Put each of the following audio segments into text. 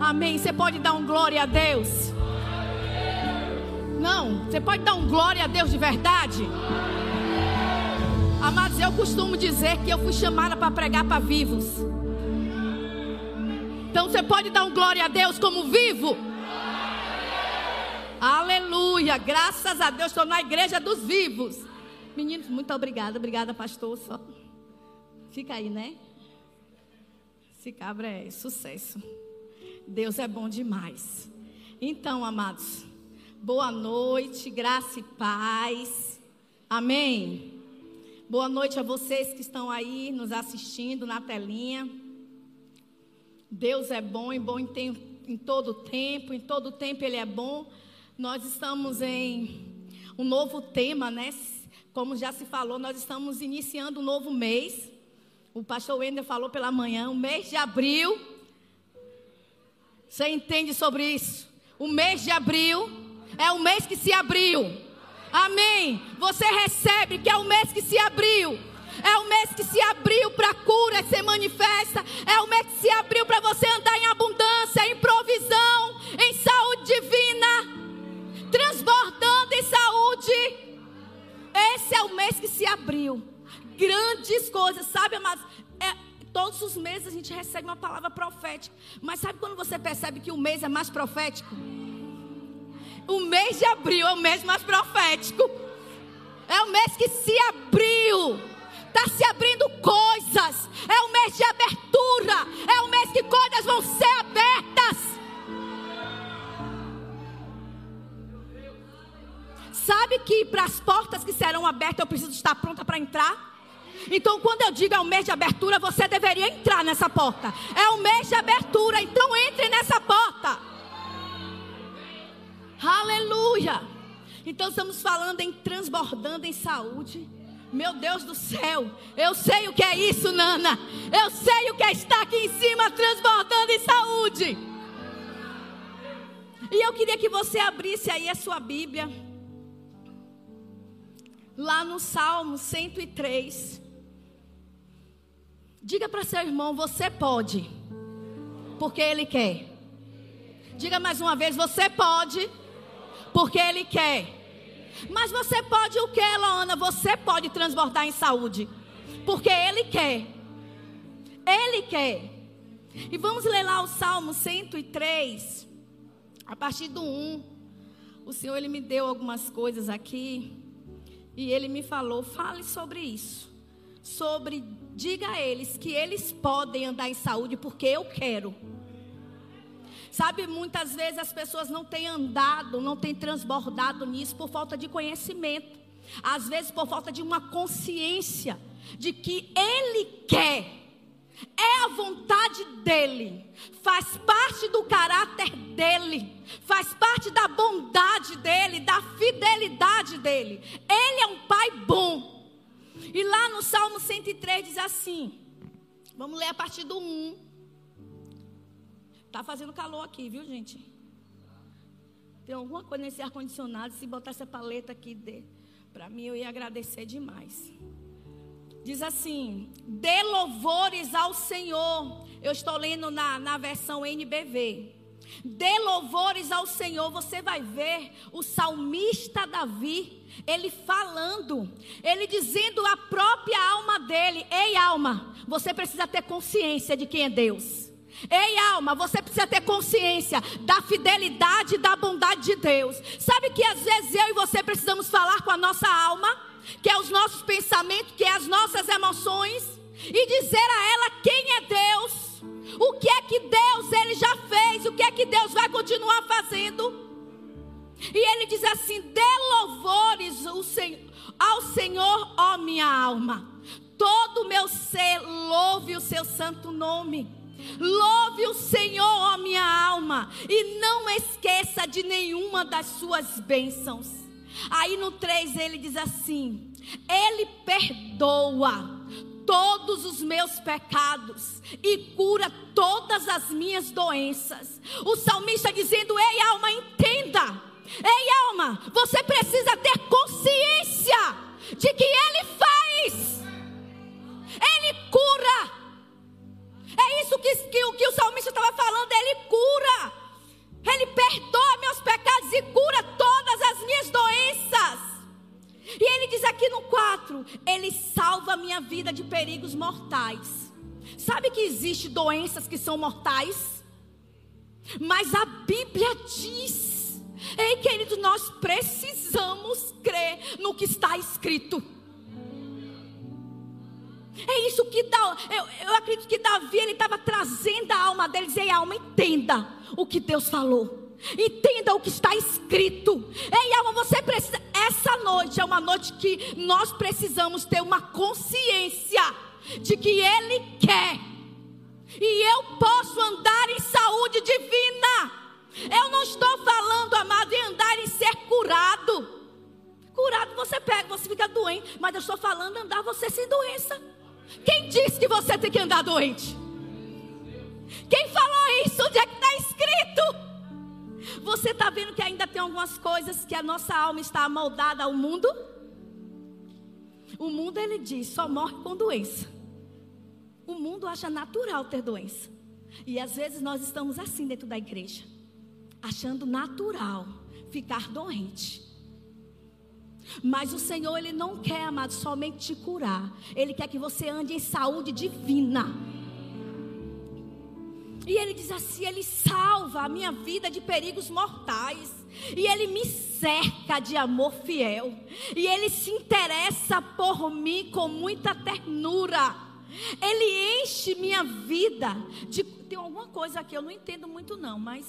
Amém. Você pode dar um glória a Deus? Não, você pode dar um glória a Deus de verdade? Amados, eu costumo dizer que eu fui chamada para pregar para vivos. Então você pode dar um glória a Deus como vivo? Aleluia, graças a Deus, estou na igreja dos vivos. Meninos, muito obrigada, obrigada, pastor. Só fica aí, né? Esse cabra é sucesso. Deus é bom demais. Então, amados, boa noite, graça e paz. Amém. Boa noite a vocês que estão aí nos assistindo na telinha. Deus é bom e bom em, tempo, em todo tempo, em todo tempo Ele é bom. Nós estamos em um novo tema, né? Como já se falou, nós estamos iniciando um novo mês. O pastor Wender falou pela manhã, o mês de abril. Você entende sobre isso? O mês de abril é o mês que se abriu. Amém. Você recebe que é o mês que se abriu. É o mês que se abriu para cura ser manifesta. É o mês que se abriu para você andar em abundância, em provisão, em saúde divina, transbordando em saúde. Esse é o mês que se abriu grandes coisas, sabe, amados? Todos os meses a gente recebe uma palavra profética. Mas sabe quando você percebe que o mês é mais profético? O mês de abril é o mês mais profético. É o mês que se abriu. Está se abrindo coisas. É o mês de abertura. É o mês que coisas vão ser abertas. Sabe que para as portas que serão abertas eu preciso estar pronta para entrar? Então, quando eu digo é o mês de abertura, você deveria entrar nessa porta. É o mês de abertura, então entre nessa porta. Aleluia. Então, estamos falando em transbordando em saúde. Meu Deus do céu, eu sei o que é isso, Nana. Eu sei o que é estar aqui em cima transbordando em saúde. E eu queria que você abrisse aí a sua Bíblia. Lá no Salmo 103. Diga para seu irmão: você pode, porque ele quer. Diga mais uma vez: você pode, porque ele quer. Mas você pode o que, Loana? Você pode transbordar em saúde, porque ele quer. Ele quer. E vamos ler lá o Salmo 103, a partir do 1. O Senhor ele me deu algumas coisas aqui e ele me falou: fale sobre isso sobre diga a eles que eles podem andar em saúde porque eu quero. Sabe, muitas vezes as pessoas não têm andado, não têm transbordado nisso por falta de conhecimento. Às vezes por falta de uma consciência de que ele quer. É a vontade dele, faz parte do caráter dele, faz parte da bondade dele, da fidelidade dele. Ele é um pai bom. E lá no Salmo 103 diz assim: Vamos ler a partir do 1. Tá fazendo calor aqui, viu, gente? Tem alguma coisa nesse ar-condicionado. Se botar essa paleta aqui para mim, eu ia agradecer demais. Diz assim: Dê louvores ao Senhor. Eu estou lendo na, na versão NBV. Dê louvores ao Senhor. Você vai ver o salmista Davi, ele falando, ele dizendo a própria alma dele: Ei, alma, você precisa ter consciência de quem é Deus. Ei, alma, você precisa ter consciência da fidelidade e da bondade de Deus. Sabe que às vezes eu e você precisamos falar com a nossa alma, que é os nossos pensamentos, que é as nossas emoções, e dizer a ela quem é Deus o que é que Deus ele já fez, o que é que Deus vai continuar fazendo. E ele diz assim: dê louvores ao Senhor, ó minha alma. Todo o meu ser louve o seu santo nome. Louve o Senhor, ó minha alma, e não esqueça de nenhuma das suas bênçãos. Aí no 3 ele diz assim: Ele perdoa todos os meus pecados e cura todas as minhas doenças. O salmista dizendo: Ei, alma, entenda. Ei, alma, você precisa ter consciência de que Ele faz, Ele cura. É isso que, que, que o salmista estava falando: Ele cura, Ele perdoa meus pecados e cura todas as minhas doenças. 4, ele salva a minha vida de perigos mortais. Sabe que existe doenças que são mortais? Mas a Bíblia diz, ei querido, nós precisamos crer no que está escrito. É isso que dá. Eu, eu acredito que Davi ele estava trazendo a alma dele, dizer, alma, entenda o que Deus falou. Entenda o que está escrito. Ei, alma, você precisa. Essa noite é uma noite que nós precisamos ter uma consciência de que Ele quer. E eu posso andar em saúde divina. Eu não estou falando, amado, em andar em ser curado. Curado você pega, você fica doente. Mas eu estou falando andar você sem doença. Quem disse que você tem que andar doente? Quem falou isso? Onde é que está escrito? Você está vendo que ainda tem algumas coisas que a nossa alma está amoldada ao mundo? O mundo, ele diz, só morre com doença. O mundo acha natural ter doença. E às vezes nós estamos assim dentro da igreja, achando natural ficar doente. Mas o Senhor, Ele não quer, amado, somente te curar. Ele quer que você ande em saúde divina. E Ele diz assim: Ele salva a minha vida de perigos mortais. E Ele me cerca de amor fiel. E Ele se interessa por mim com muita ternura. Ele enche minha vida de. Tem alguma coisa aqui, eu não entendo muito, não, mas.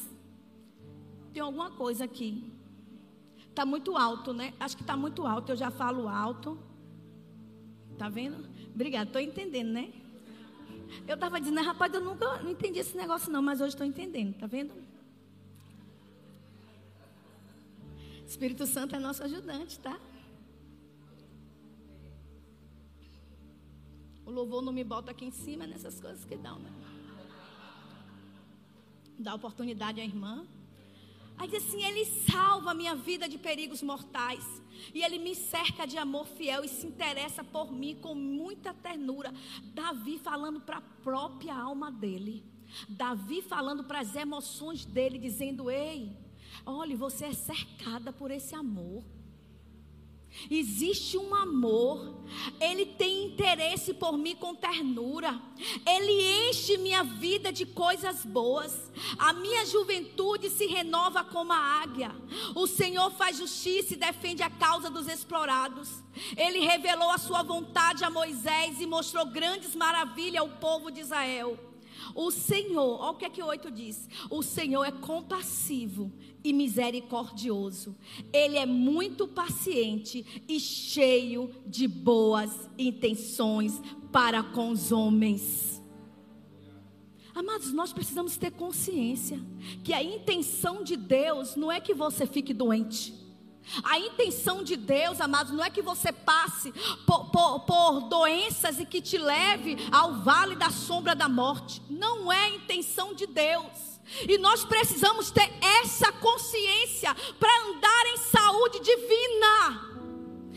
Tem alguma coisa aqui. Está muito alto, né? Acho que está muito alto. Eu já falo alto. Tá vendo? Obrigada, estou entendendo, né? Eu estava dizendo, né, rapaz, eu nunca não entendi esse negócio, não, mas hoje estou entendendo, tá vendo? Espírito Santo é nosso ajudante, tá? O louvor não me bota aqui em cima nessas coisas que dão, né? Dá oportunidade à irmã. Aí diz assim: Ele salva a minha vida de perigos mortais. E Ele me cerca de amor fiel e se interessa por mim com muita ternura. Davi falando para a própria alma dele. Davi falando para as emoções dele, dizendo: Ei, olhe, você é cercada por esse amor. Existe um amor, Ele tem interesse por mim com ternura, Ele enche minha vida de coisas boas, a minha juventude se renova como a águia, o Senhor faz justiça e defende a causa dos explorados, Ele revelou a sua vontade a Moisés e mostrou grandes maravilhas ao povo de Israel. O Senhor, olha o que é que o 8 diz: o Senhor é compassivo e misericordioso. Ele é muito paciente e cheio de boas intenções para com os homens. Amados, nós precisamos ter consciência que a intenção de Deus não é que você fique doente. A intenção de Deus, amados, não é que você passe por, por, por, doenças e que te leve ao vale da sombra da morte. Não é a intenção de Deus. E nós precisamos ter essa consciência para andar em saúde divina.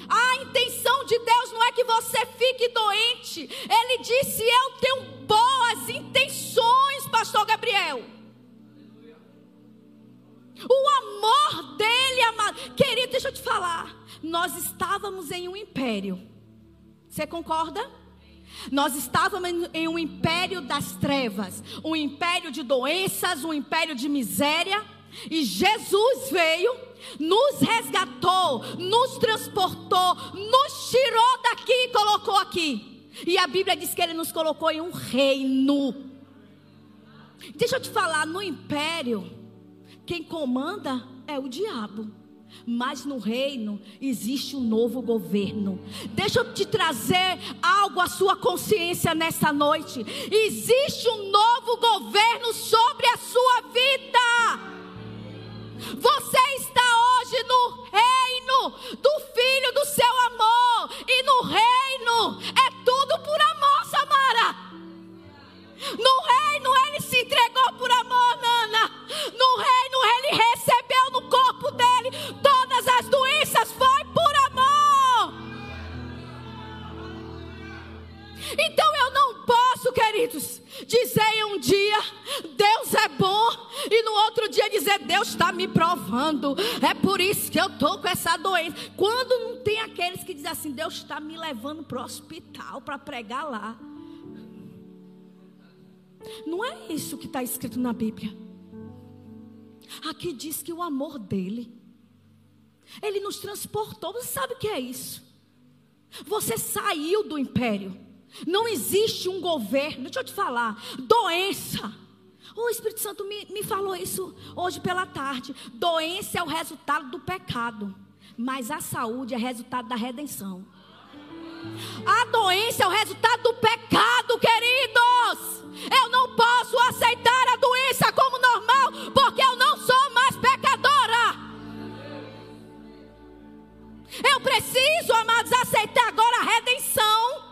A intenção de Deus não é que você fique doente. Ele disse: Eu tenho boas intenções, Pastor Gabriel. O amor dele, amado. Querido, deixa eu te falar. Nós estávamos em um império. Você concorda? Nós estávamos em um império das trevas, um império de doenças, um império de miséria. E Jesus veio, nos resgatou, nos transportou, nos tirou daqui e colocou aqui. E a Bíblia diz que ele nos colocou em um reino. Deixa eu te falar, no império, quem comanda é o diabo mas no reino existe um novo governo. Deixa eu te trazer algo à sua consciência nessa noite. Existe um novo governo sobre Deus está me levando para o hospital para pregar lá. Não é isso que está escrito na Bíblia. Aqui diz que o amor dele, ele nos transportou. Você sabe o que é isso? Você saiu do império. Não existe um governo. Deixa eu te falar. Doença. O Espírito Santo me, me falou isso hoje pela tarde. Doença é o resultado do pecado. Mas a saúde é resultado da redenção. A doença é o resultado do pecado, queridos. Eu não posso aceitar a doença como normal, porque eu não sou mais pecadora. Eu preciso, amados, aceitar agora a redenção.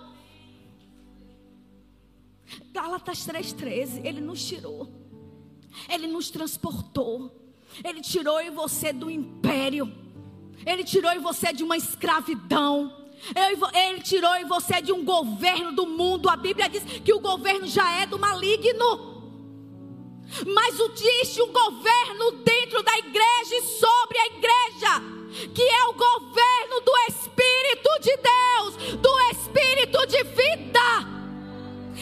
Gálatas 3,13, Ele nos tirou, Ele nos transportou, Ele tirou em você do império, Ele tirou em você de uma escravidão. Ele tirou em você de um governo do mundo. A Bíblia diz que o governo já é do maligno. Mas existe um governo dentro da igreja e sobre a igreja, que é o governo do Espírito de Deus, do Espírito de vida.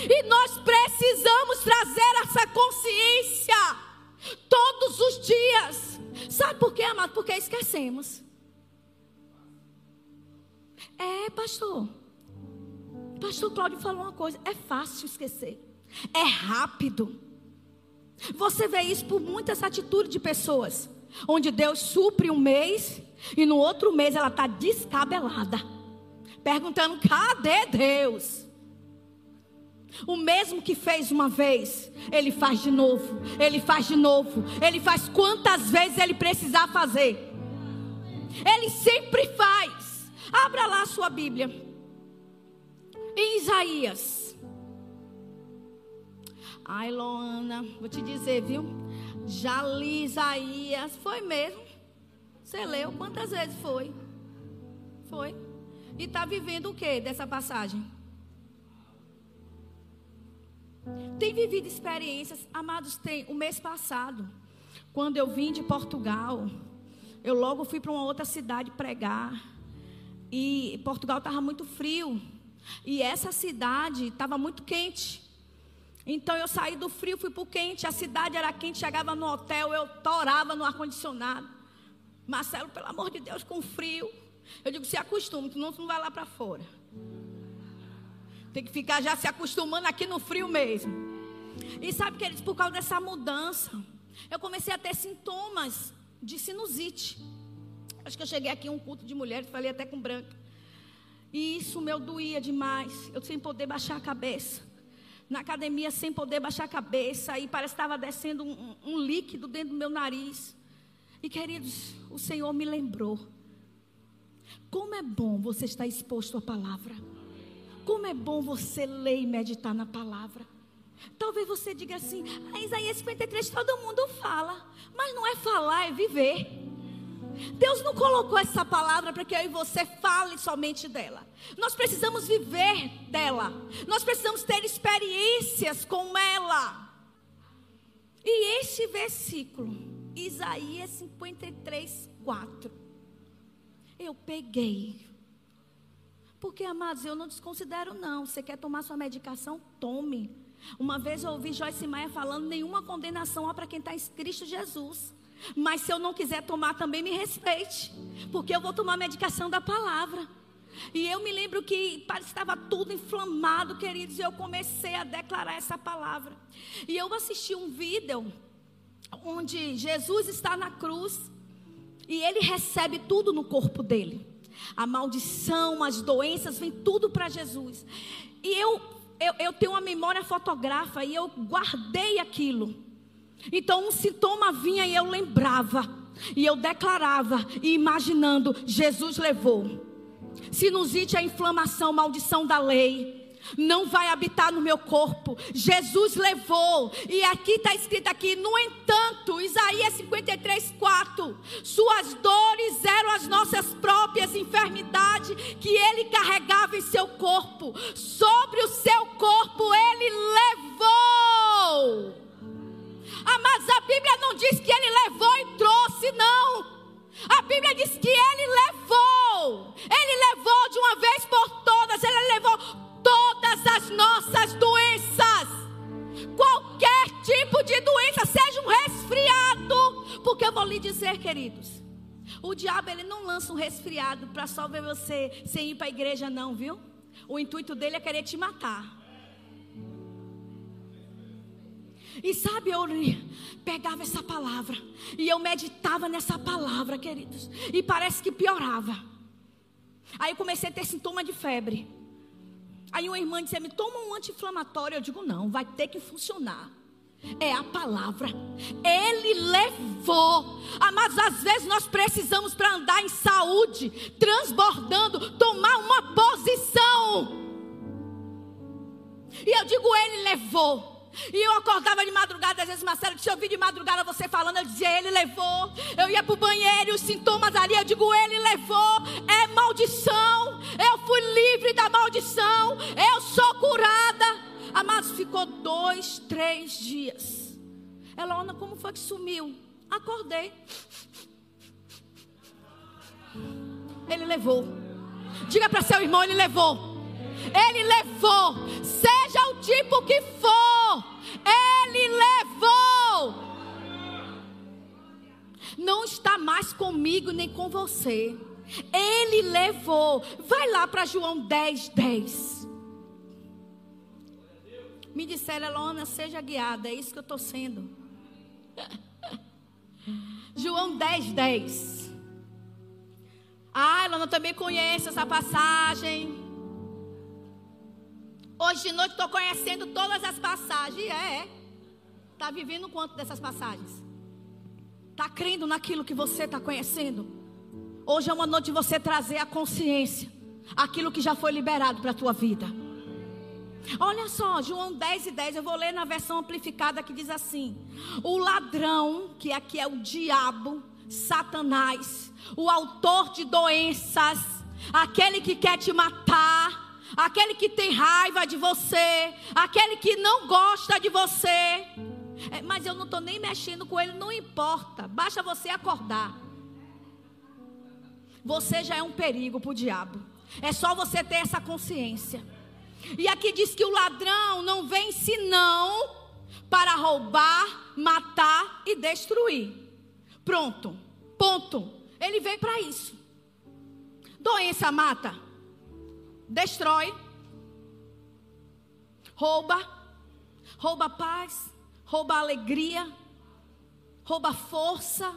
E nós precisamos trazer essa consciência todos os dias. Sabe por quê, amado? Porque esquecemos. É, pastor. Pastor Cláudio falou uma coisa: é fácil esquecer, é rápido. Você vê isso por muitas atitudes de pessoas, onde Deus supre um mês e no outro mês ela está descabelada, perguntando: cadê Deus? O mesmo que fez uma vez, ele faz de novo, ele faz de novo, ele faz quantas vezes ele precisar fazer. Ele sempre faz. Abra lá a sua Bíblia. Em Isaías. Ai, Loana, vou te dizer, viu? Já li Isaías. Foi mesmo. Você leu? Quantas vezes foi? Foi. E está vivendo o que dessa passagem? Tem vivido experiências, amados, tem. O mês passado, quando eu vim de Portugal, eu logo fui para uma outra cidade pregar. E Portugal estava muito frio. E essa cidade estava muito quente. Então eu saí do frio, fui para o quente. A cidade era quente, chegava no hotel, eu torava no ar-condicionado. Marcelo, pelo amor de Deus, com frio. Eu digo, se acostume, senão tu não vai lá para fora. Tem que ficar já se acostumando aqui no frio mesmo. E sabe, queridos, por causa dessa mudança, eu comecei a ter sintomas de sinusite. Acho que eu cheguei aqui em um culto de mulheres, falei até com branca. E isso meu doía demais. Eu sem poder baixar a cabeça. Na academia sem poder baixar a cabeça. E parece que estava descendo um, um líquido dentro do meu nariz. E queridos, o Senhor me lembrou. Como é bom você estar exposto à palavra. Como é bom você ler e meditar na palavra. Talvez você diga assim: ah, Isaías 53 todo mundo fala. Mas não é falar, é viver. Deus não colocou essa palavra para que eu e você fale somente dela. Nós precisamos viver dela. Nós precisamos ter experiências com ela. E este versículo, Isaías 53, 4. Eu peguei. Porque, amados, eu não desconsidero, não. Você quer tomar sua medicação? Tome. Uma vez eu ouvi Joyce Maia falando: nenhuma condenação há para quem está em Cristo Jesus. Mas se eu não quiser tomar, também me respeite, porque eu vou tomar medicação da palavra. E eu me lembro que estava tudo inflamado, queridos, e eu comecei a declarar essa palavra. E eu assisti um vídeo onde Jesus está na cruz e ele recebe tudo no corpo dele. A maldição, as doenças, vem tudo para Jesus. E eu, eu, eu tenho uma memória fotográfica e eu guardei aquilo. Então um sintoma vinha e eu lembrava, e eu declarava, e imaginando, Jesus levou. Sinusite é inflamação, maldição da lei. Não vai habitar no meu corpo. Jesus levou. E aqui está escrito aqui, no entanto, Isaías 53, 4. Suas dores eram as nossas próprias enfermidades que ele carregava em seu corpo. Sobre o seu corpo ele levou Mas a Bíblia não diz que ele levou e trouxe, não. A Bíblia diz que ele levou. Ele levou de uma vez por todas. Ele levou todas as nossas doenças. Qualquer tipo de doença, seja um resfriado. Porque eu vou lhe dizer, queridos. O diabo ele não lança um resfriado para só ver você sem ir para a igreja, não, viu? O intuito dele é querer te matar. E sabe, eu pegava essa palavra e eu meditava nessa palavra, queridos, e parece que piorava. Aí eu comecei a ter sintoma de febre. Aí uma irmã disse: "Me toma um anti-inflamatório". Eu digo: "Não, vai ter que funcionar". É a palavra. Ele levou. Mas às vezes nós precisamos para andar em saúde, transbordando, tomar uma posição. E eu digo, ele levou. E eu acordava de madrugada, às vezes, Marcelo, deixa eu de madrugada você falando, eu dizia, ele levou. Eu ia para o banheiro e os sintomas ali, eu digo, ele levou. É maldição. Eu fui livre da maldição. Eu sou curada. Amados, ficou dois, três dias. Elona, como foi que sumiu? Acordei. Ele levou. Diga para seu irmão, ele levou. Ele levou. Seja o tipo que for. Ele levou. Não está mais comigo nem com você. Ele levou. Vai lá para João 10, 10. Me disseram, Elona, seja guiada. É isso que eu estou sendo. João 10, 10. Ah, Elona também conhece essa passagem. Hoje de noite estou conhecendo todas as passagens. É, é. Está vivendo quanto dessas passagens? Está crendo naquilo que você está conhecendo? Hoje é uma noite de você trazer a consciência. Aquilo que já foi liberado para a tua vida. Olha só, João 10 e 10, eu vou ler na versão amplificada que diz assim: O ladrão, que aqui é o diabo, Satanás, o autor de doenças, aquele que quer te matar, aquele que tem raiva de você, aquele que não gosta de você. É, mas eu não estou nem mexendo com ele, não importa, basta você acordar. Você já é um perigo para o diabo. É só você ter essa consciência. E aqui diz que o ladrão não vem senão para roubar, matar e destruir. Pronto, ponto. Ele vem para isso. Doença mata, destrói, rouba, rouba paz, rouba alegria, rouba força.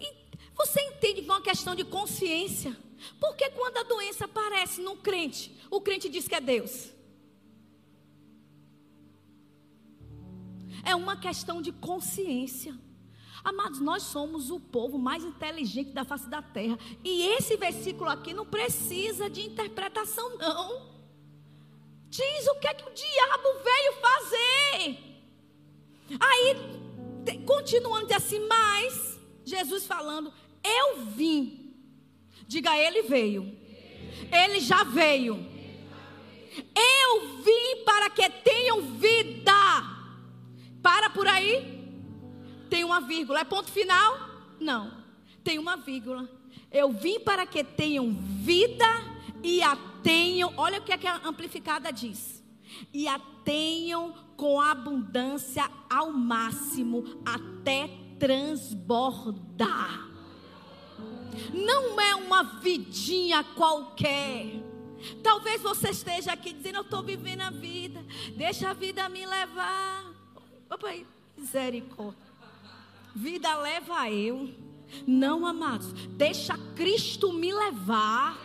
E você entende que é uma questão de consciência. Porque quando a doença aparece num crente, o crente diz que é Deus. É uma questão de consciência. Amados, nós somos o povo mais inteligente da face da terra. E esse versículo aqui não precisa de interpretação, não. Diz o que é que o diabo veio fazer. Aí, continuando assim, mas, Jesus falando, eu vim Diga, ele veio. Ele já veio. Eu vim para que tenham vida. Para por aí. Tem uma vírgula. É ponto final? Não. Tem uma vírgula. Eu vim para que tenham vida e a tenham. Olha o que, é que a amplificada diz. E a tenham com abundância ao máximo até transbordar não é uma vidinha qualquer. Talvez você esteja aqui dizendo: Eu estou vivendo a vida, deixa a vida me levar. Papai, misericórdia. Vida leva eu. Não, amados, deixa Cristo me levar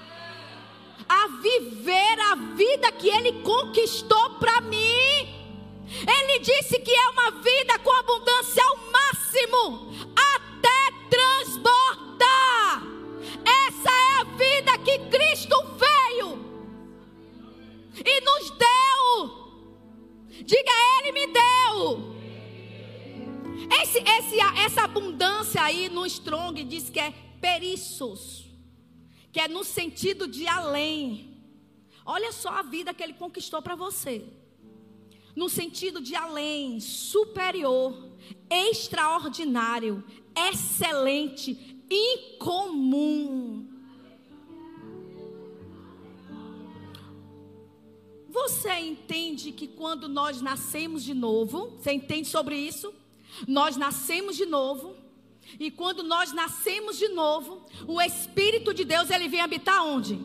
a viver a vida que Ele conquistou para mim. Ele disse que é uma vida com abundância ao máximo, até transbordar. Essa é a vida que Cristo veio e nos deu. Diga, Ele me deu. Esse, esse, essa abundância aí no Strong diz que é periços, que é no sentido de além. Olha só a vida que Ele conquistou para você no sentido de além, superior. extraordinário, excelente, incomum. Você entende que quando nós nascemos de novo, você entende sobre isso? Nós nascemos de novo. E quando nós nascemos de novo, o Espírito de Deus ele vem habitar onde?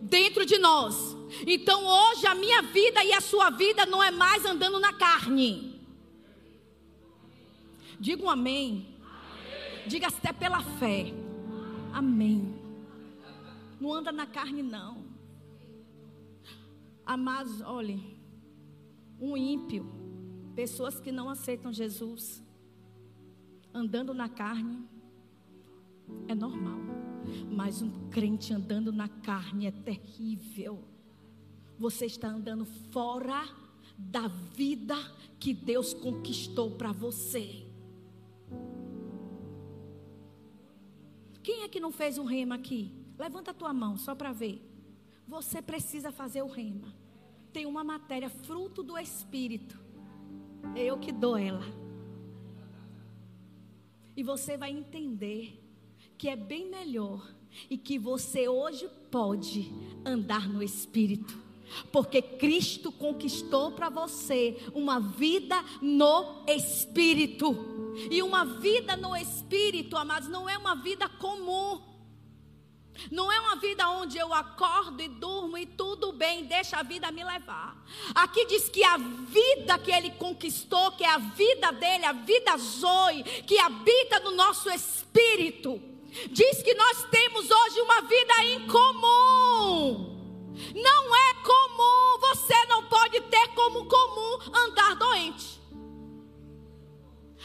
Dentro de nós. Então hoje a minha vida e a sua vida não é mais andando na carne. Diga um amém. amém. Diga até pela fé. Amém. Não anda na carne, não. Amados, olhe. Um ímpio. Pessoas que não aceitam Jesus. Andando na carne. É normal. Mas um crente andando na carne é terrível você está andando fora da vida que Deus conquistou para você. Quem é que não fez o rema aqui? Levanta a tua mão só para ver. Você precisa fazer o rema. Tem uma matéria fruto do Espírito. É eu que dou ela. E você vai entender que é bem melhor e que você hoje pode andar no Espírito porque Cristo conquistou para você uma vida no Espírito. E uma vida no Espírito, amados, não é uma vida comum. Não é uma vida onde eu acordo e durmo e tudo bem, deixa a vida me levar. Aqui diz que a vida que ele conquistou, que é a vida dele, a vida Zoe, que habita no nosso espírito, diz que nós temos hoje uma vida em comum. Não é comum, você não pode ter como comum andar doente.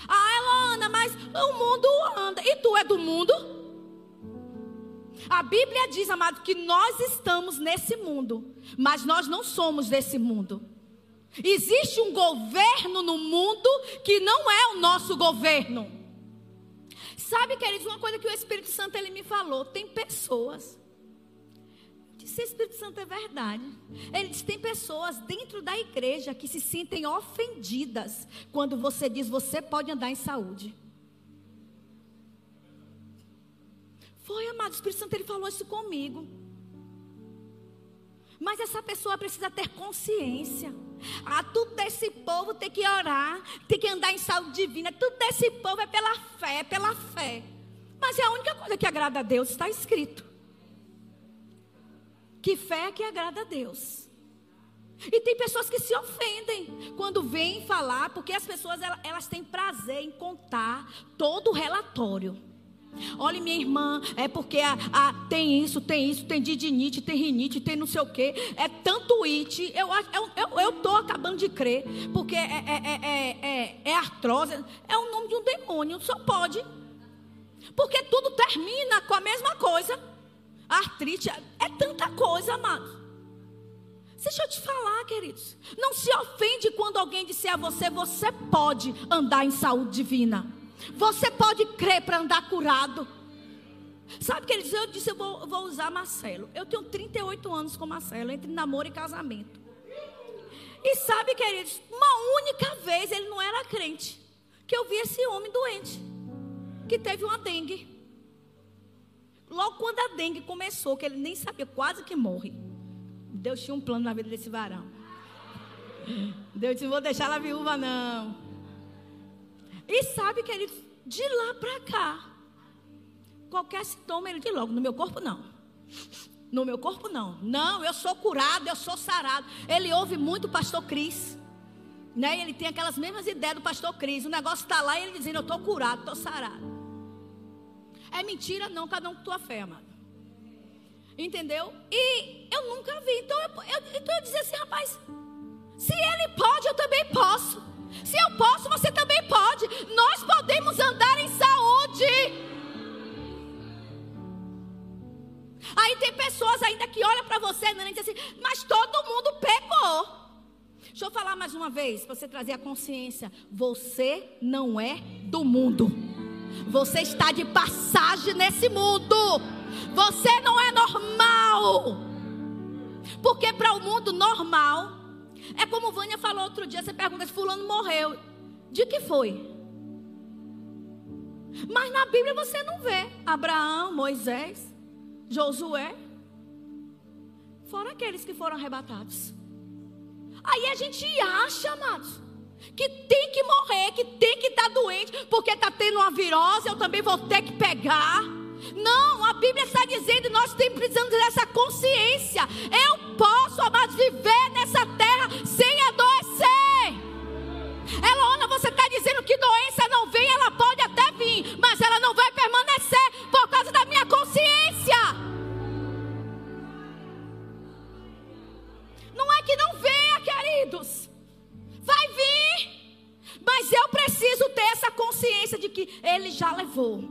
Ah, Elana, mas o mundo anda. E tu é do mundo? A Bíblia diz, amado, que nós estamos nesse mundo, mas nós não somos desse mundo. Existe um governo no mundo que não é o nosso governo. Sabe, queridos, uma coisa que o Espírito Santo ele me falou: tem pessoas se o Espírito Santo é verdade. Ele diz: tem pessoas dentro da igreja que se sentem ofendidas quando você diz você pode andar em saúde. Foi, amado, o Espírito Santo ele falou isso comigo. Mas essa pessoa precisa ter consciência. Ah, tudo desse povo tem que orar, tem que andar em saúde divina. Tudo desse povo é pela fé, é pela fé. Mas é a única coisa que agrada a Deus, está escrito. Que fé é que agrada a Deus. E tem pessoas que se ofendem quando vêm falar, porque as pessoas elas, têm prazer em contar todo o relatório. Olha, minha irmã, é porque a, a, tem isso, tem isso, tem didinite, tem rinite, tem não sei o quê. É tanto it, eu estou eu, eu, acabando de crer, porque é, é, é, é, é artrose, é o nome de um demônio, só pode. Porque tudo termina com a mesma coisa. Artrite é tanta coisa, amado. Deixa eu te falar, queridos. Não se ofende quando alguém disser a você: você pode andar em saúde divina. Você pode crer para andar curado. Sabe, queridos, eu disse: eu vou, eu vou usar Marcelo. Eu tenho 38 anos com Marcelo, entre namoro e casamento. E sabe, queridos, uma única vez ele não era crente. Que eu vi esse homem doente. Que teve uma dengue. Logo quando a dengue começou, que ele nem sabia, quase que morre. Deus tinha um plano na vida desse varão. Deus disse: não vou deixar ela viúva, não. E sabe que ele, de lá para cá, qualquer sintoma, ele diz logo: no meu corpo, não. No meu corpo, não. Não, eu sou curado, eu sou sarado. Ele ouve muito o pastor Cris. Né? Ele tem aquelas mesmas ideias do pastor Cris. O negócio está lá e ele dizendo: Eu estou curado, estou sarado. É mentira, não, cada um com tua fé, amado. Entendeu? E eu nunca vi. Então eu, eu, então eu dizia assim, rapaz, se ele pode, eu também posso. Se eu posso, você também pode. Nós podemos andar em saúde. Aí tem pessoas ainda que olham para você né, e dizem assim, mas todo mundo pegou. Deixa eu falar mais uma vez, para você trazer a consciência. Você não é do mundo. Você está de passagem nesse mundo. Você não é normal. Porque para o mundo normal, é como Vânia falou outro dia: você pergunta se Fulano morreu. De que foi? Mas na Bíblia você não vê Abraão, Moisés, Josué, fora aqueles que foram arrebatados. Aí a gente acha, amados, que tem que morrer, que tem que estar tá doente, porque está tendo uma virose, eu também vou ter que pegar. Não, a Bíblia está dizendo, nós precisamos dessa consciência. Eu posso, amados, viver nessa dizendo que doença não vem, ela pode até vir, mas ela não vai permanecer por causa da minha consciência. Não é que não venha, queridos. Vai vir. Mas eu preciso ter essa consciência de que ele já levou.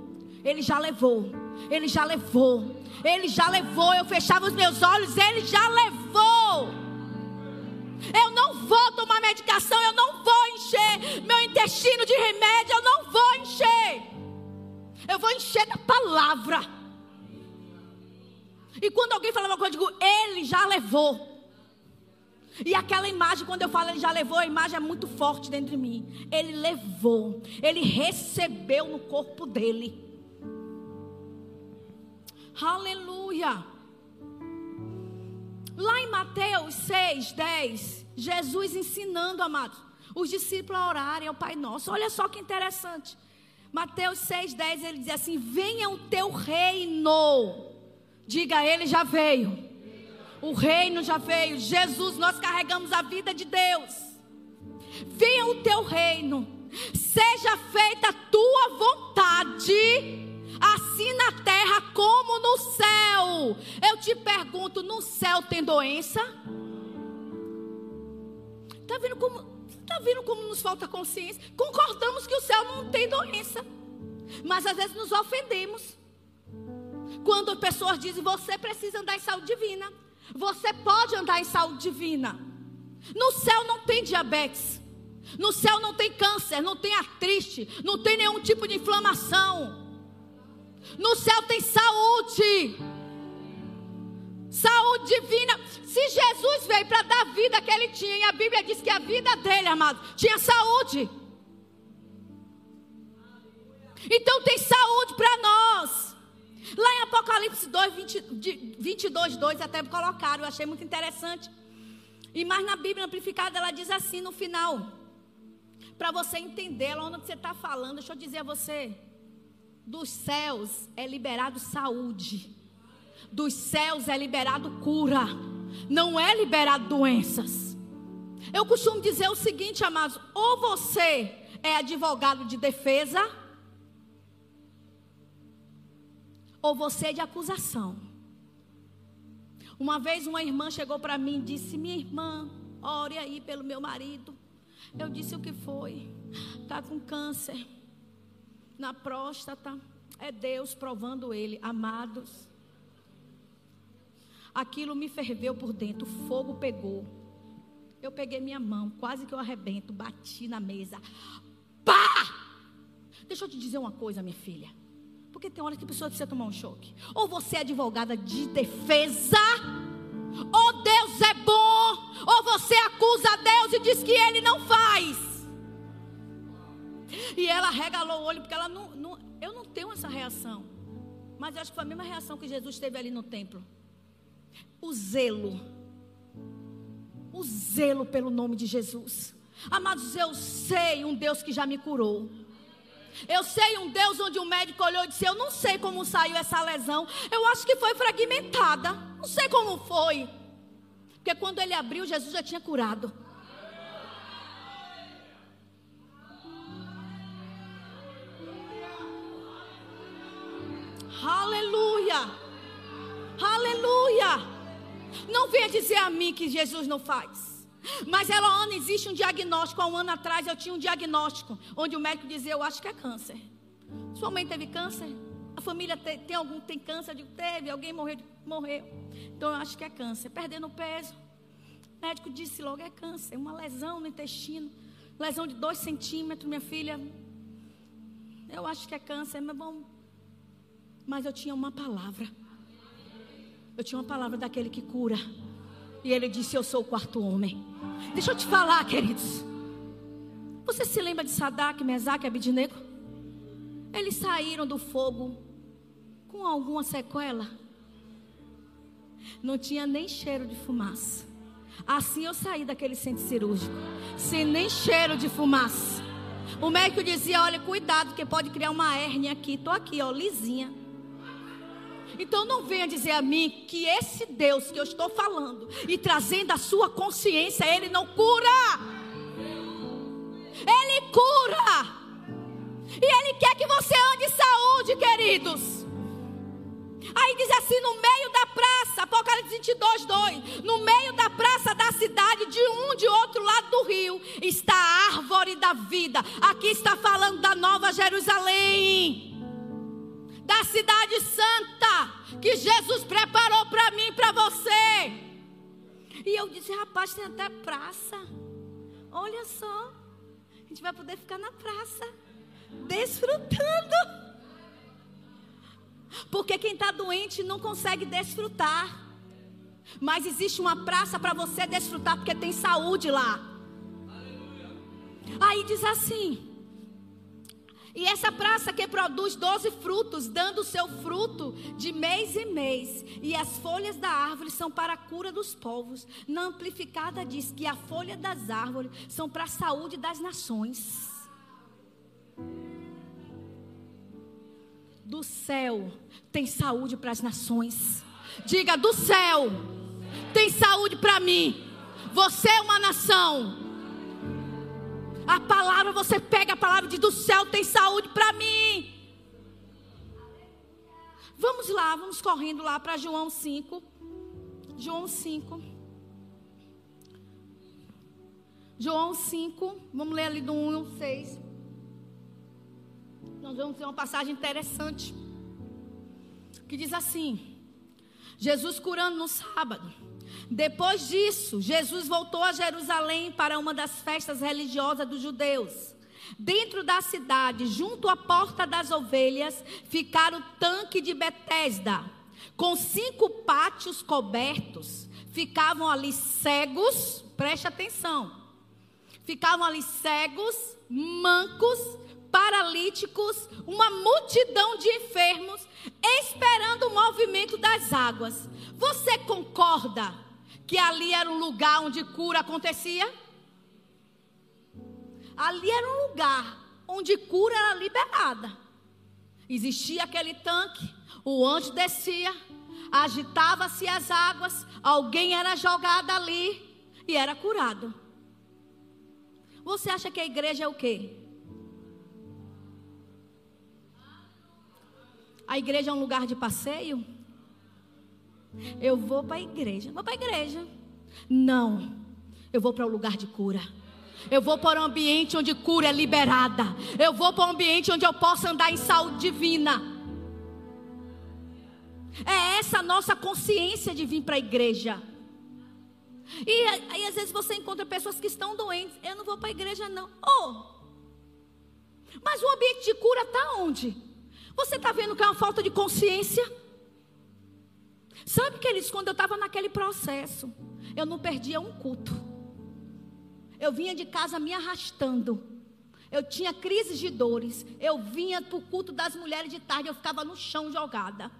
Ele já levou. Ele já levou. Ele já levou. Eu fechava os meus olhos, ele já levou. Eu não vou tomar medicação, eu não vou encher meu intestino de remédio, eu não vou encher. Eu vou encher da palavra. E quando alguém fala uma coisa, eu digo, ele já levou. E aquela imagem, quando eu falo ele já levou, a imagem é muito forte dentro de mim. Ele levou, ele recebeu no corpo dele. Aleluia. Lá em Mateus 6, 10, Jesus ensinando, amados, os discípulos a orarem ao Pai Nosso. Olha só que interessante. Mateus 6, 10, ele diz assim: Venha o teu reino. Diga, ele já veio. O reino já veio. Jesus, nós carregamos a vida de Deus. Venha o teu reino. Seja feita a tua vontade assim na terra como no céu. Eu te pergunto: no céu tem doença? Está vendo como. Está vendo como nos falta consciência? Concordamos que o céu não tem doença. Mas às vezes nos ofendemos. Quando pessoas dizem, você precisa andar em saúde divina. Você pode andar em saúde divina. No céu não tem diabetes. No céu não tem câncer, não tem artrite, não tem nenhum tipo de inflamação. No céu tem saúde. Saúde divina. Se Jesus veio para dar vida que ele tinha, e a Bíblia diz que a vida dele, amado, tinha saúde. Então tem saúde para nós. Lá em Apocalipse 2, 20, 22, 2, até colocaram, eu achei muito interessante. E mais na Bíblia amplificada, ela diz assim no final. Para você entender onde você está falando, deixa eu dizer a você dos céus é liberado saúde, dos céus é liberado cura, não é liberado doenças. Eu costumo dizer o seguinte, amados: ou você é advogado de defesa, ou você é de acusação. Uma vez uma irmã chegou para mim e disse: Minha irmã, ore aí pelo meu marido. Eu disse: O que foi? Está com câncer na próstata. É Deus provando ele, amados. Aquilo me ferveu por dentro, o fogo pegou. Eu peguei minha mão, quase que eu arrebento, bati na mesa. Pá! Deixa eu te dizer uma coisa, minha filha. Porque tem horas que a pessoa precisa tomar um choque. Ou você é advogada de defesa, ou Deus é bom, ou você acusa Deus e diz que ele não faz. E ela regalou o olho, porque ela não, não, eu não tenho essa reação. Mas eu acho que foi a mesma reação que Jesus teve ali no templo. O zelo. O zelo pelo nome de Jesus. Amados, eu sei um Deus que já me curou. Eu sei um Deus onde o médico olhou e disse: Eu não sei como saiu essa lesão. Eu acho que foi fragmentada. Não sei como foi. Porque quando ele abriu, Jesus já tinha curado. Aleluia. Aleluia. Não venha dizer a mim que Jesus não faz. Mas ela, Ana, existe um diagnóstico. Há um ano atrás eu tinha um diagnóstico. Onde o médico dizia, eu acho que é câncer. Sua mãe teve câncer? A família tem, tem algum tem câncer? Eu digo, teve. Alguém morreu? Morreu. Então eu acho que é câncer. Perdendo peso. O médico disse logo, é câncer. Uma lesão no intestino. Lesão de dois centímetros, minha filha. Eu acho que é câncer, mas vamos mas eu tinha uma palavra. Eu tinha uma palavra daquele que cura. E ele disse: Eu sou o quarto homem. Deixa eu te falar, queridos. Você se lembra de Sadak, Mesaque e Abidinego? eles saíram do fogo com alguma sequela? Não tinha nem cheiro de fumaça. Assim eu saí daquele centro cirúrgico, sem nem cheiro de fumaça. O médico dizia: Olha, cuidado, que pode criar uma hérnia aqui. Estou aqui, ó, lisinha. Então não venha dizer a mim que esse Deus que eu estou falando e trazendo a sua consciência, ele não cura. Ele cura. E ele quer que você ande em saúde, queridos. Aí diz assim: no meio da praça, Apocalipse 22, 2. No meio da praça da cidade, de um de outro lado do rio, está a árvore da vida. Aqui está falando da nova Jerusalém da cidade santa que Jesus preparou para mim e para você. E eu disse, rapaz, tem até praça. Olha só, a gente vai poder ficar na praça, desfrutando. Porque quem está doente não consegue desfrutar. Mas existe uma praça para você desfrutar, porque tem saúde lá. Aí diz assim: e essa praça que produz doze frutos, dando seu fruto de mês em mês. E as folhas da árvore são para a cura dos povos. Na amplificada diz que a folha das árvores são para a saúde das nações. Do céu tem saúde para as nações. Diga, do céu tem saúde para mim. Você é uma nação. A palavra, você pega a palavra de do céu tem saúde para mim. Vamos lá, vamos correndo lá para João 5. João 5. João 5, vamos ler ali do 1 ao 6. Nós vamos ter uma passagem interessante. Que diz assim: Jesus curando no sábado. Depois disso, Jesus voltou a Jerusalém para uma das festas religiosas dos judeus. Dentro da cidade, junto à porta das ovelhas, ficara o tanque de Betesda, com cinco pátios cobertos. Ficavam ali cegos, preste atenção. Ficavam ali cegos, mancos, paralíticos, uma multidão de enfermos, esperando o movimento das águas. Você concorda que ali era um lugar onde cura acontecia? Ali era um lugar onde cura era liberada. Existia aquele tanque, o anjo descia, agitava-se as águas, alguém era jogado ali e era curado. Você acha que a igreja é o quê? A igreja é um lugar de passeio? Eu vou para a igreja. Vou para a igreja. Não. Eu vou para o lugar de cura. Eu vou para um ambiente onde cura é liberada. Eu vou para um ambiente onde eu possa andar em saúde divina. É essa a nossa consciência de vir para a igreja. E aí às vezes você encontra pessoas que estão doentes. Eu não vou para a igreja não. Oh. Mas o ambiente de cura está onde? Você está vendo que é uma falta de consciência? Sabe, queridos, quando eu estava naquele processo, eu não perdia um culto. Eu vinha de casa me arrastando. Eu tinha crises de dores. Eu vinha para o culto das mulheres de tarde, eu ficava no chão jogada.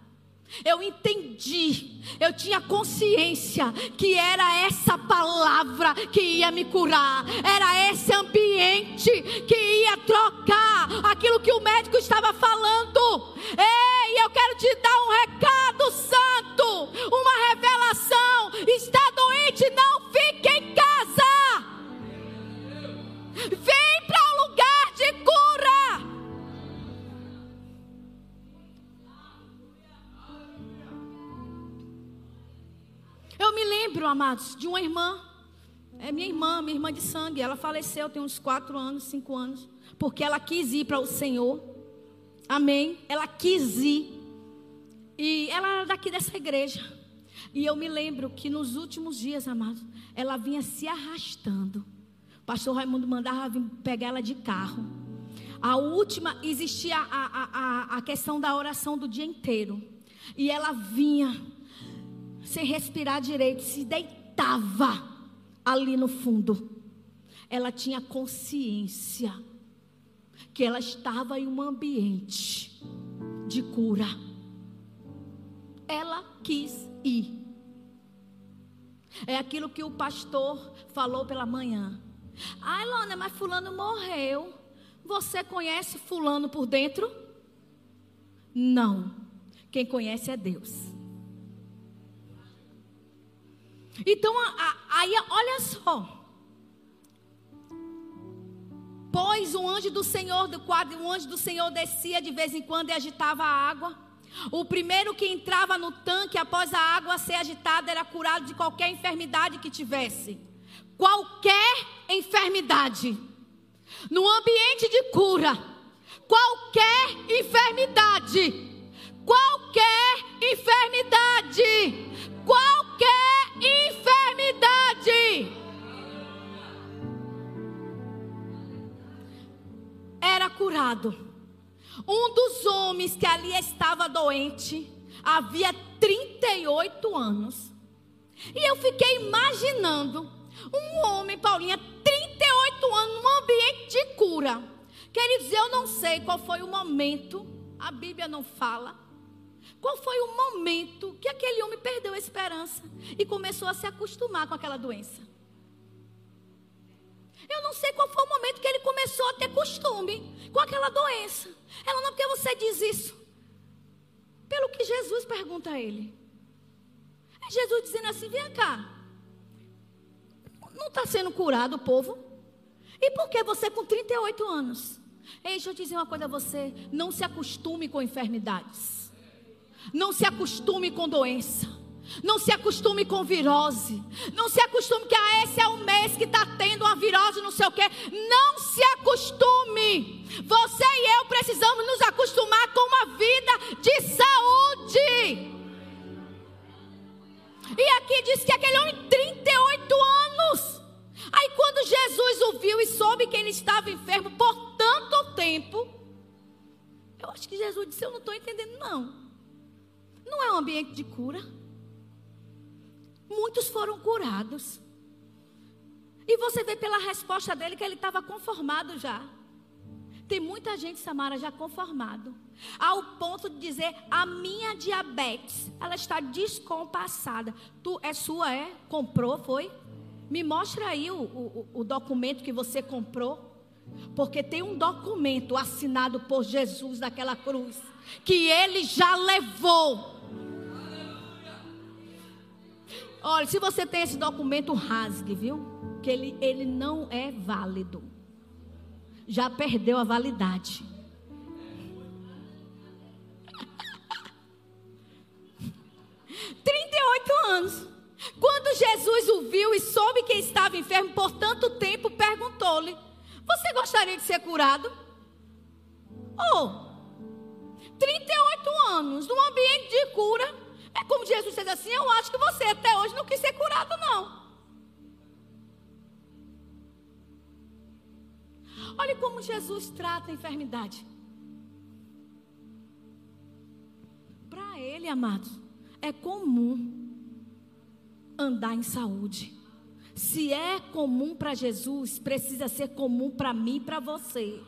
Eu entendi, eu tinha consciência que era essa palavra que ia me curar, era esse ambiente que ia trocar aquilo que o médico estava falando. Ei, eu quero te dar um recado santo, uma revelação. Está doente, não fique em casa. Vem para o lugar de cura. Eu me lembro, amados, de uma irmã. É minha irmã, minha irmã de sangue. Ela faleceu tem uns quatro anos, cinco anos. Porque ela quis ir para o Senhor. Amém. Ela quis ir. E ela era daqui dessa igreja. E eu me lembro que nos últimos dias, amados, ela vinha se arrastando. O pastor Raimundo mandava vir pegar ela de carro. A última, existia a, a, a, a questão da oração do dia inteiro. E ela vinha sem respirar direito, se deitava ali no fundo. Ela tinha consciência que ela estava em um ambiente de cura. Ela quis ir. É aquilo que o pastor falou pela manhã. Ai, Lona, mas Fulano morreu. Você conhece Fulano por dentro? Não. Quem conhece é Deus. Então, aí, olha só. Pois o anjo do Senhor, do quadro, o anjo do Senhor descia de vez em quando e agitava a água. O primeiro que entrava no tanque após a água ser agitada era curado de qualquer enfermidade que tivesse. Qualquer enfermidade. No ambiente de cura, qualquer enfermidade. Qualquer enfermidade. Qualquer enfermidade. Era curado. Um dos homens que ali estava doente havia 38 anos. E eu fiquei imaginando um homem, Paulinha, 38 anos, num ambiente de cura. Queridos, eu não sei qual foi o momento, a Bíblia não fala. Qual foi o momento que aquele homem perdeu a esperança e começou a se acostumar com aquela doença? Eu não sei qual foi o momento que ele começou a ter costume com aquela doença. Ela não, porque você diz isso. Pelo que Jesus pergunta a ele. É Jesus dizendo assim: vem cá. Não está sendo curado o povo? E por que você com 38 anos? Ei, deixa eu dizer uma coisa a você: não se acostume com enfermidades. Não se acostume com doença. Não se acostume com virose. Não se acostume que ah, esse é o mês que está tendo uma virose, não sei o quê. Não se acostume. Você e eu precisamos nos acostumar com uma vida de saúde. E aqui diz que aquele homem, 38 anos. Aí quando Jesus o viu e soube que ele estava enfermo por tanto tempo, eu acho que Jesus disse: Eu não estou entendendo, não. Não é um ambiente de cura. Muitos foram curados. E você vê pela resposta dele que ele estava conformado já. Tem muita gente, Samara, já conformado. Ao ponto de dizer, a minha diabetes, ela está descompassada. Tu é sua, é? Comprou, foi? Me mostra aí o, o, o documento que você comprou. Porque tem um documento assinado por Jesus naquela cruz. Que ele já levou. Olha, se você tem esse documento, rasgue, viu? Que ele, ele não é válido. Já perdeu a validade. Trinta e oito anos. Quando Jesus o viu e soube que estava enfermo por tanto tempo, perguntou-lhe: Você gostaria de ser curado? Oh, 38 anos, num ambiente de cura, é como Jesus diz assim: Eu acho que você até hoje não quis ser curado, não. Olha como Jesus trata a enfermidade. Para ele, amados, é comum andar em saúde. Se é comum para Jesus, precisa ser comum para mim e para você.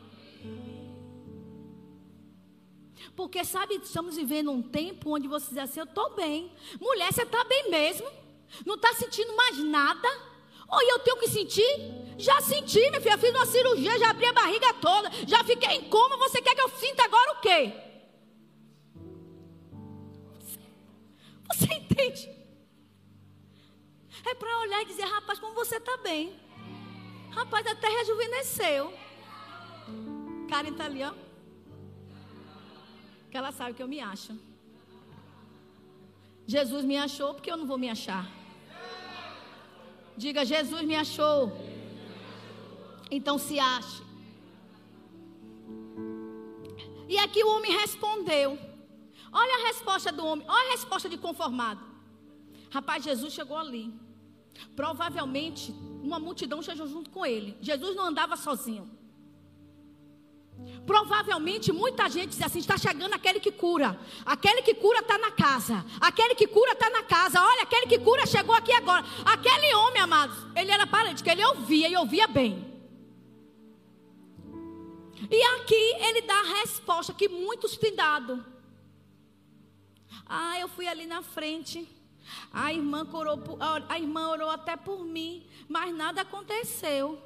Porque, sabe, estamos vivendo um tempo onde você diz assim: eu estou bem. Mulher, você está bem mesmo? Não está sentindo mais nada? Ou eu tenho que sentir? Já senti, minha filha. Fiz uma cirurgia, já abri a barriga toda. Já fiquei em coma. Você quer que eu sinta agora o quê? Você, você entende? É para olhar e dizer: rapaz, como você está bem. Rapaz, a terra rejuvenesceu. Karen está ali, ó. Que ela sabe que eu me acho. Jesus me achou porque eu não vou me achar. Diga, Jesus me achou. Então se ache. E aqui o homem respondeu. Olha a resposta do homem, olha a resposta de conformado. Rapaz, Jesus chegou ali. Provavelmente uma multidão chegou junto com ele. Jesus não andava sozinho. Provavelmente muita gente diz assim: está chegando aquele que cura. Aquele que cura está na casa. Aquele que cura está na casa. Olha, aquele que cura chegou aqui agora. Aquele homem, amados, ele era paralítico, ele ouvia e ouvia bem. E aqui ele dá a resposta que muitos têm dado. Ah, eu fui ali na frente. A irmã, orou, a irmã orou até por mim, mas nada aconteceu.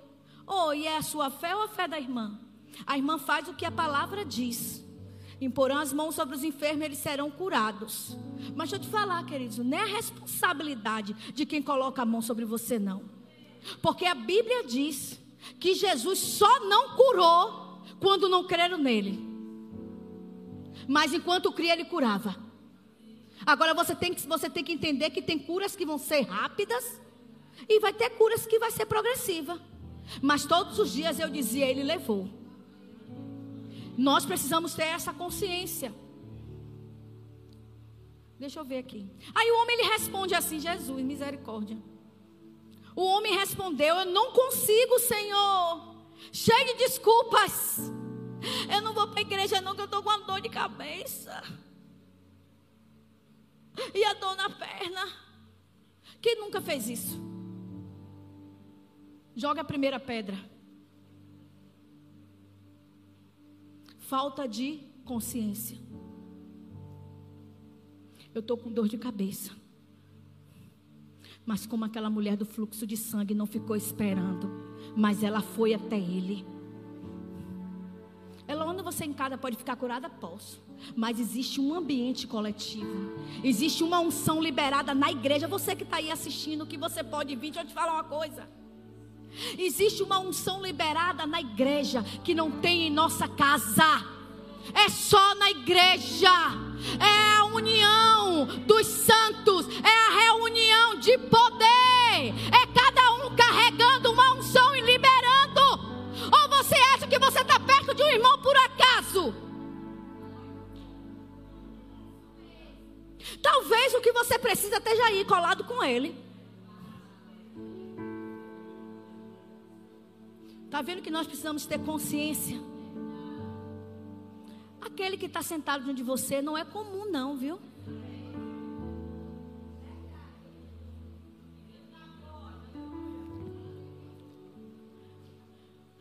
Oh, e é a sua fé ou a fé da irmã? A irmã faz o que a palavra diz. Imporão as mãos sobre os enfermos, eles serão curados. Mas deixa eu te falar, queridos, não é a responsabilidade de quem coloca a mão sobre você, não. Porque a Bíblia diz que Jesus só não curou quando não creram nele. Mas enquanto cria, ele curava. Agora você tem, que, você tem que entender que tem curas que vão ser rápidas e vai ter curas que vai ser progressiva. Mas todos os dias eu dizia, ele levou. Nós precisamos ter essa consciência. Deixa eu ver aqui. Aí o homem ele responde assim: Jesus, misericórdia. O homem respondeu: Eu não consigo, Senhor. Cheio de desculpas. Eu não vou para a igreja, não, que eu estou com uma dor de cabeça. E a dor na perna. Quem nunca fez isso? Joga a primeira pedra. Falta de consciência. Eu estou com dor de cabeça. Mas como aquela mulher do fluxo de sangue não ficou esperando, mas ela foi até ele. Ela, onde você em casa pode ficar curada? Posso. Mas existe um ambiente coletivo. Existe uma unção liberada na igreja. Você que está aí assistindo, que você pode vir, deixa eu te falar uma coisa. Existe uma unção liberada na igreja que não tem em nossa casa. É só na igreja. É a união dos santos. É a reunião de poder. É cada um carregando uma unção e liberando. Ou você acha que você está perto de um irmão por acaso? Talvez o que você precisa esteja aí colado com ele. Está vendo que nós precisamos ter consciência? Aquele que está sentado diante de você não é comum, não, viu?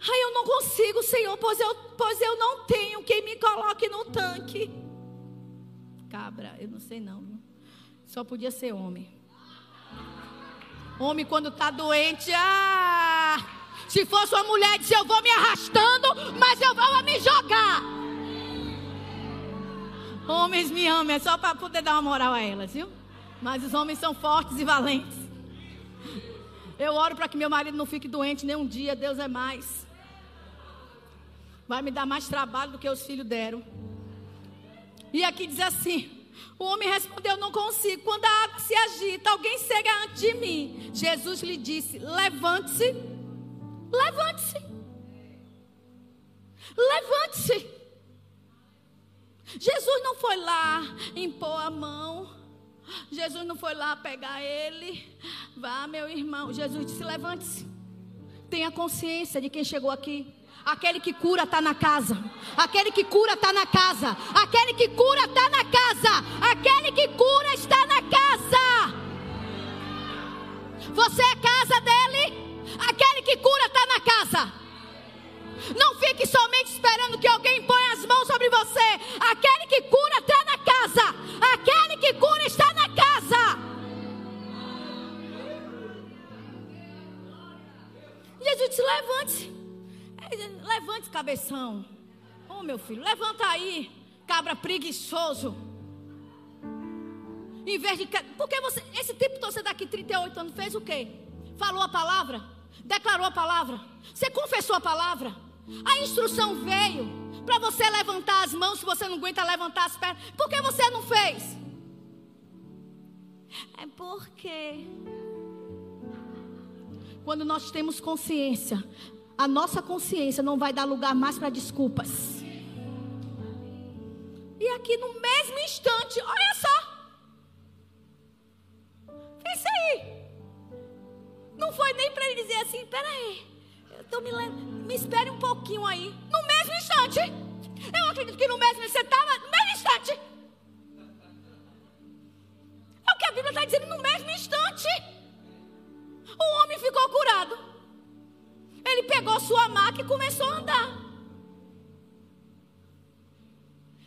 Ai, eu não consigo, Senhor, pois eu, pois eu não tenho quem me coloque no tanque. Cabra, eu não sei não. Só podia ser homem. Homem quando está doente, ah! Se fosse uma mulher, disse: Eu vou me arrastando, mas eu vou me jogar. Homens me amam, é só para poder dar uma moral a elas, viu? Mas os homens são fortes e valentes. Eu oro para que meu marido não fique doente nem um dia, Deus é mais. Vai me dar mais trabalho do que os filhos deram. E aqui diz assim: o homem respondeu: Não consigo. Quando a água se agita, alguém chega antes de mim. Jesus lhe disse: Levante-se Levante-se. Levante-se. Jesus não foi lá impor a mão. Jesus não foi lá pegar ele. Vá, meu irmão. Jesus disse: levante-se. Tenha consciência de quem chegou aqui. Aquele que cura está na casa. Aquele que cura está na casa. Aquele que cura está na casa. Aquele que cura está na casa. Você é casa dele? Aquele que cura está na casa. Não fique somente esperando que alguém ponha as mãos sobre você. Aquele que cura está na casa. Aquele que cura está na casa. Jesus disse: levante-se. Levante, cabeção. Oh, meu filho, levanta aí, cabra preguiçoso. Em vez de. Porque você. Esse tipo de você daqui 38 anos fez o quê? Falou a palavra? Declarou a palavra, você confessou a palavra, a instrução veio para você levantar as mãos se você não aguenta levantar as pernas. Por que você não fez? É porque quando nós temos consciência, a nossa consciência não vai dar lugar mais para desculpas. E aqui no mesmo instante, olha só. Isso aí. Não foi nem para ele dizer assim: peraí, eu me, me espere um pouquinho aí. No mesmo instante. Eu acredito que no mesmo você estava, no mesmo instante. É o que a Bíblia está dizendo, no mesmo instante. O homem ficou curado. Ele pegou sua maca e começou a andar.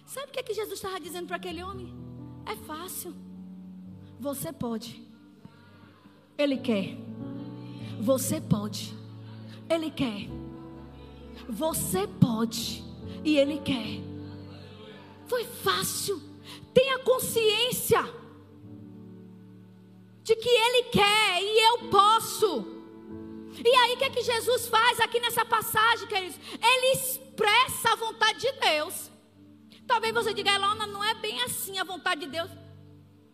Sabe o que, é que Jesus estava dizendo para aquele homem? É fácil. Você pode. Ele quer. Você pode. Ele quer. Você pode. E Ele quer. Foi fácil. Tenha consciência de que Ele quer e eu posso. E aí, o que, é que Jesus faz aqui nessa passagem, queridos? Ele expressa a vontade de Deus. Talvez você diga, Elona, não é bem assim a vontade de Deus.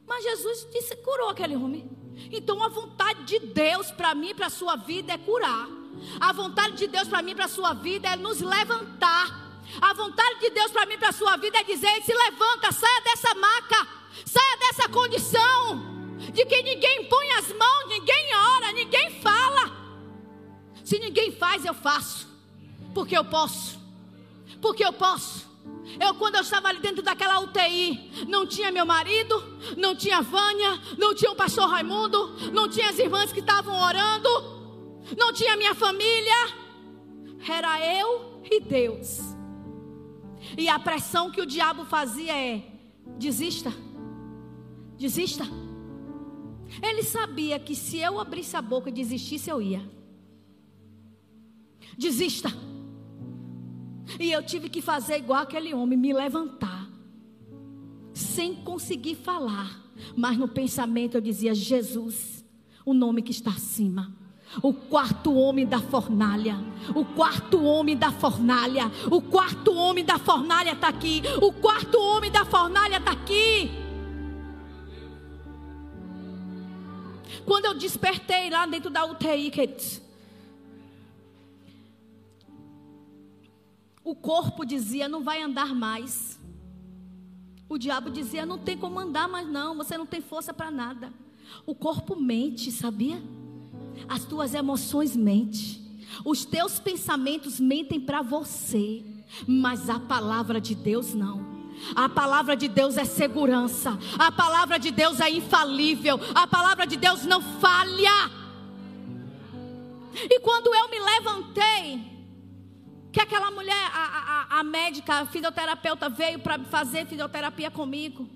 Mas Jesus disse, curou aquele homem. Então a vontade de Deus para mim, para a sua vida, é curar. A vontade de Deus para mim, para a sua vida, é nos levantar. A vontade de Deus para mim, para a sua vida, é dizer: se levanta, saia dessa maca, saia dessa condição de que ninguém põe as mãos, ninguém ora, ninguém fala. Se ninguém faz, eu faço, porque eu posso, porque eu posso. Eu, quando eu estava ali dentro daquela UTI, não tinha meu marido, não tinha Vânia, não tinha o pastor Raimundo, não tinha as irmãs que estavam orando, não tinha minha família. Era eu e Deus. E a pressão que o diabo fazia é: desista, desista. Ele sabia que se eu abrisse a boca e desistisse, eu ia. Desista. E eu tive que fazer igual aquele homem, me levantar, sem conseguir falar, mas no pensamento eu dizia: Jesus, o nome que está acima. O quarto homem da fornalha. O quarto homem da fornalha. O quarto homem da fornalha está aqui. O quarto homem da fornalha está aqui. Quando eu despertei lá dentro da UTI, queridos, o corpo dizia: não vai andar mais. O diabo dizia: não tem como andar mais, não, você não tem força para nada. O corpo mente, sabia? As tuas emoções mentem. Os teus pensamentos mentem para você, mas a palavra de Deus não. A palavra de Deus é segurança. A palavra de Deus é infalível. A palavra de Deus não falha. E quando eu me levantei, que aquela mulher, a, a, a médica, a fisioterapeuta veio para fazer fisioterapia comigo,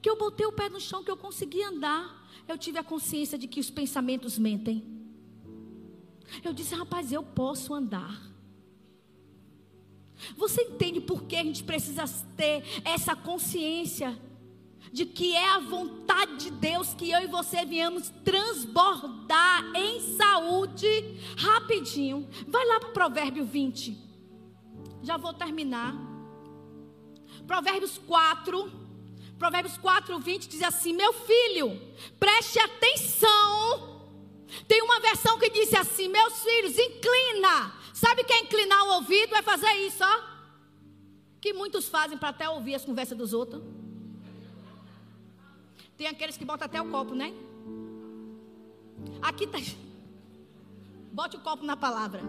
que eu botei o pé no chão, que eu consegui andar, eu tive a consciência de que os pensamentos mentem. Eu disse, rapaz, eu posso andar. Você entende por que a gente precisa ter essa consciência de que é a vontade de Deus que eu e você viemos transbordar em saúde rapidinho. Vai lá para o Provérbio 20. Já vou terminar. Provérbios 4. Provérbios 4, 20 diz assim: Meu filho, preste atenção. Tem uma versão que diz assim: Meus filhos, inclina Sabe que é inclinar o ouvido? É fazer isso, ó. Que muitos fazem para até ouvir as conversas dos outros. Tem aqueles que botam até o copo, né? Aqui tá. Bote o copo na palavra.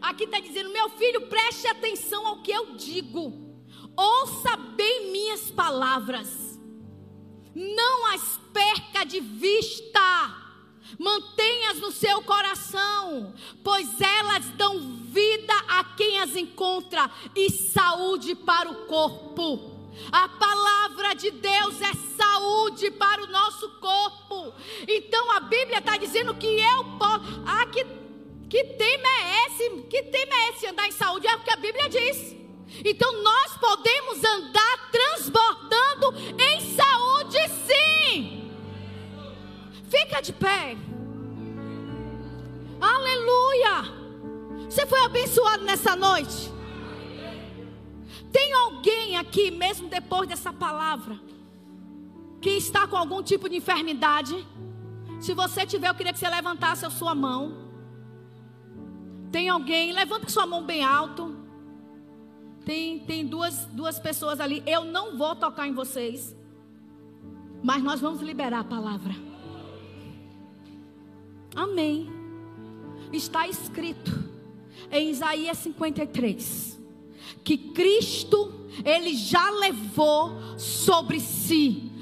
Aqui está dizendo: Meu filho, preste atenção ao que eu digo. Ouça bem minhas palavras. Não as perca de vista Mantenha-as no seu coração, pois elas dão vida a quem as encontra e saúde para o corpo. A palavra de Deus é saúde para o nosso corpo. Então a Bíblia está dizendo que eu posso. Ah, que, que tema é esse? Que tema é esse andar em saúde? É o que a Bíblia diz. Então nós podemos andar transbordando em saúde, sim. Fica de pé. Aleluia. Você foi abençoado nessa noite. Tem alguém aqui, mesmo depois dessa palavra, que está com algum tipo de enfermidade? Se você tiver, eu queria que você levantasse a sua mão. Tem alguém? Levanta sua mão bem alto. Tem, tem duas, duas pessoas ali. Eu não vou tocar em vocês. Mas nós vamos liberar a palavra. Amém. Está escrito em Isaías 53 que Cristo ele já levou sobre si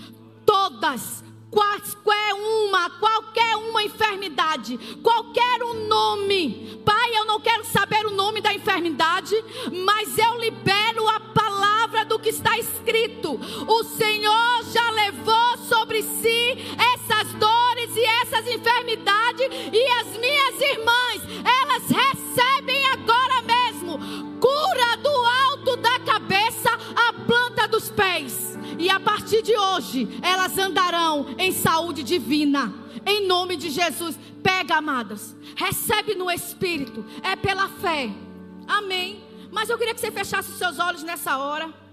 todas qualquer uma, qualquer uma enfermidade, qualquer um nome. Pai, eu não quero saber o nome da enfermidade, mas eu libero a palavra do que está escrito. O Senhor já levou sobre si essas dores e essas enfermidades, e as minhas irmãs, elas recebem agora mesmo cura dos pés. E a partir de hoje, elas andarão em saúde divina. Em nome de Jesus. Pega, amadas. Recebe no Espírito. É pela fé. Amém. Mas eu queria que você fechasse os seus olhos nessa hora.